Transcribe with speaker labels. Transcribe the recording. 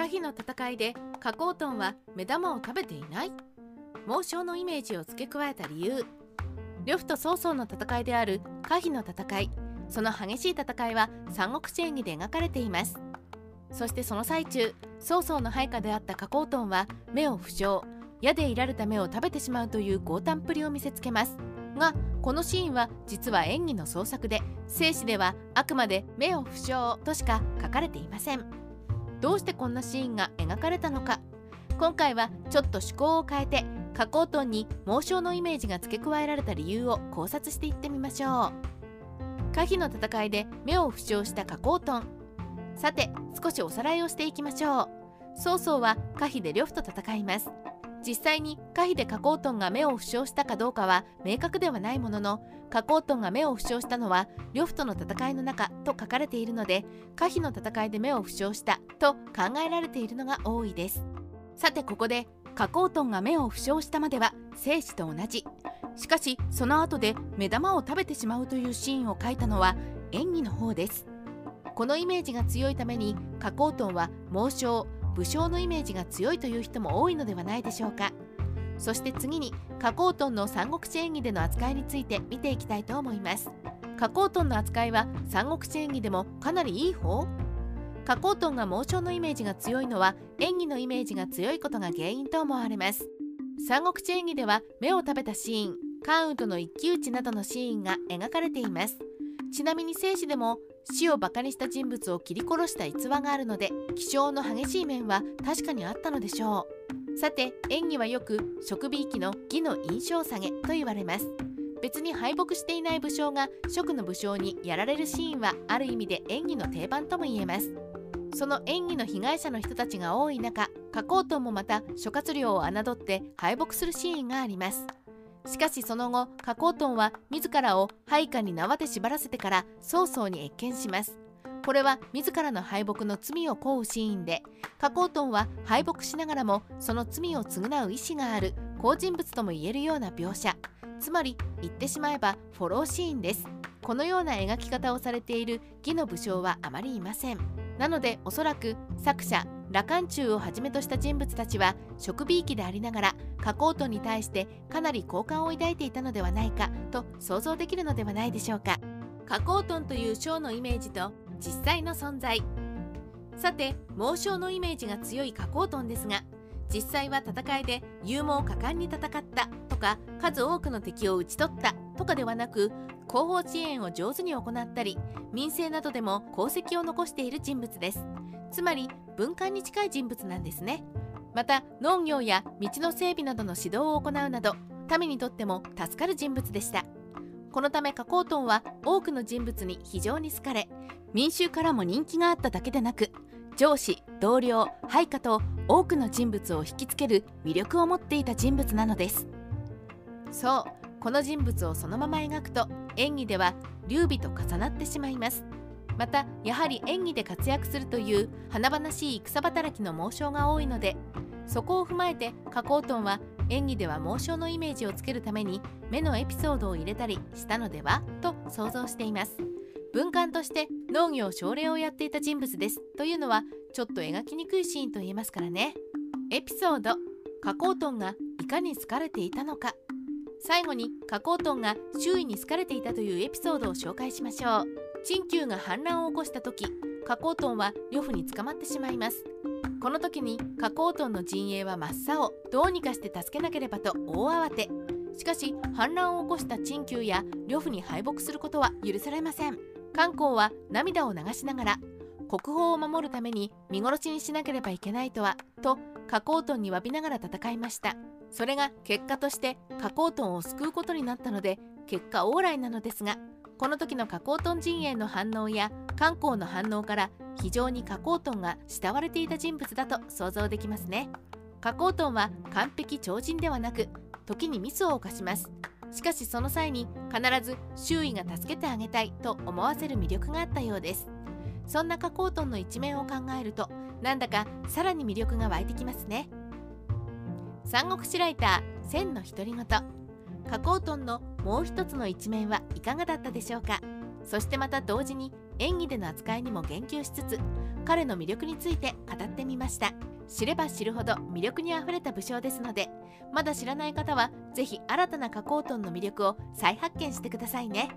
Speaker 1: 可否の戦いで加工トンは目玉を食べていない。猛将のイメージを付け加えた理由。呂布と曹操の戦いである可否の戦い。その激しい戦いは三国志演義で描かれています。そしてその最中曹操の配下であった加工トンは目を負傷矢でいられた目を食べてしまうという強胆っぷりを見せつけます。がこのシーンは実は演技の創作で静止ではあくまで目を負傷としか書かれていません。どうしてこんなシーンが描かれたのか。今回はちょっと趣向を変えて加工トンに猛将のイメージが付け加えられた理由を考察していってみましょう。可否の戦いで目を負傷した加工トン。さて少しおさらいをしていきましょう。曹操は可否で呂布と戦います。実際に可否で加工トンが目を負傷したかどうかは明確ではないものの加工トンが目を負傷したのは呂布との戦いの中と書かれているので可否の戦いで目を負傷したと考えられているのが多いです。さてここで加工トンが目を負傷したまでは生死と同じ。しかしその後で目玉を食べてしまうというシーンを書いたのは演技の方です。このイメージが強いために加工トンは猛将武将のイメージが強いという人も多いのではないでしょうか。そして次に加工トンの三国志演義での扱いについて見ていきたいと思います。加工トンの扱いは三国志演義でもかなりいい方？加工トンが猛将のイメージが強いのは演技のイメージが強いことが原因と思われます。三国志演義では目を食べたシーン関羽との一騎打ちなどのシーンが描かれています。ちなみに生死でも死をバカにした人物を切り殺した逸話があるので気性の激しい面は確かにあったのでしょう。さて演技はよく職美意の義の印象下げと言われます。別に敗北していない武将が職の武将にやられるシーンはある意味で演技の定番とも言えます。その演技の被害者の人たちが多い中加工トンもまた諸葛亮を侮って敗北するシーンがあります。しかしその後加工トンは自らを配下に縄で縛らせてから曹操に謁見します。これは自らの敗北の罪を問うシーンで加工トンは敗北しながらもその罪を償う意思がある好人物とも言えるような描写。つまり言ってしまえばフォローシーンです。このような描き方をされている義の武将はあまりいません。なのでおそらく作者羅漢中をはじめとした人物たちは食美意でありながら加工トに対してかなり好感を抱いていたのではないかと想像できるのではないでしょうか。加工トンという章のイメージと実際の存在。さて猛将のイメージが強い加工トンですが実際は戦いで勇猛果敢に戦ったとか数多くの敵を討ち取った。とかではなく後方支援を上手に行ったり民政などでも功績を残している人物です。つまり文官に近い人物なんですね。また農業や道の整備などの指導を行うなど民にとっても助かる人物でした。このため加工トンは多くの人物に非常に好かれ民衆からも人気があっただけでなく上司同僚配下と多くの人物を引きつける魅力を持っていた人物なのです。そうこの人物をそのまま描くと演技では劉備と重なってしまいます。またやはり演技で活躍するという華々しい戦働きの猛将が多いのでそこを踏まえて加工トンは演技では猛将のイメージをつけるために目のエピソードを入れたりしたのではと想像しています。文官として農業奨励をやっていた人物です。というのはちょっと描きにくいシーンと言えますからね。エピソード加工トンがいかに好かれていたのか。最後に加工トンが周囲に好かれていたというエピソードを紹介しましょう。陳旧が反乱を起こした時加工トンは呂布に捕まってしまいます。この時に加工トンの陣営は真っ青どうにかして助けなければと大慌て。しかし反乱を起こした陳旧や呂布に敗北することは許されません。漢光は涙を流しながら国宝を守るために見殺しにしなければいけないとはと加工トンに詫びながら戦いました。それが結果として加工トンを救うことになったので結果往来なのですがこの時の加工トン陣営の反応や観光の反応から非常に加工トンが慕われていた人物だと想像できますね。加工トンは完璧超人ではなく時にミスを犯します。しかしその際に必ず周囲が助けてあげたいと思わせる魅力があったようです。そんな加工トンの一面を考えるとなんだかさらに魅力が湧いてきますね。三国志ライター千の独り言。加工トンのもう一つの一面はいかがだったでしょうか。そしてまた同時に演技での扱いにも言及しつつ彼の魅力について語ってみました。知れば知るほど魅力にあふれた武将ですのでまだ知らない方は是非新たな加工トンの魅力を再発見してくださいね。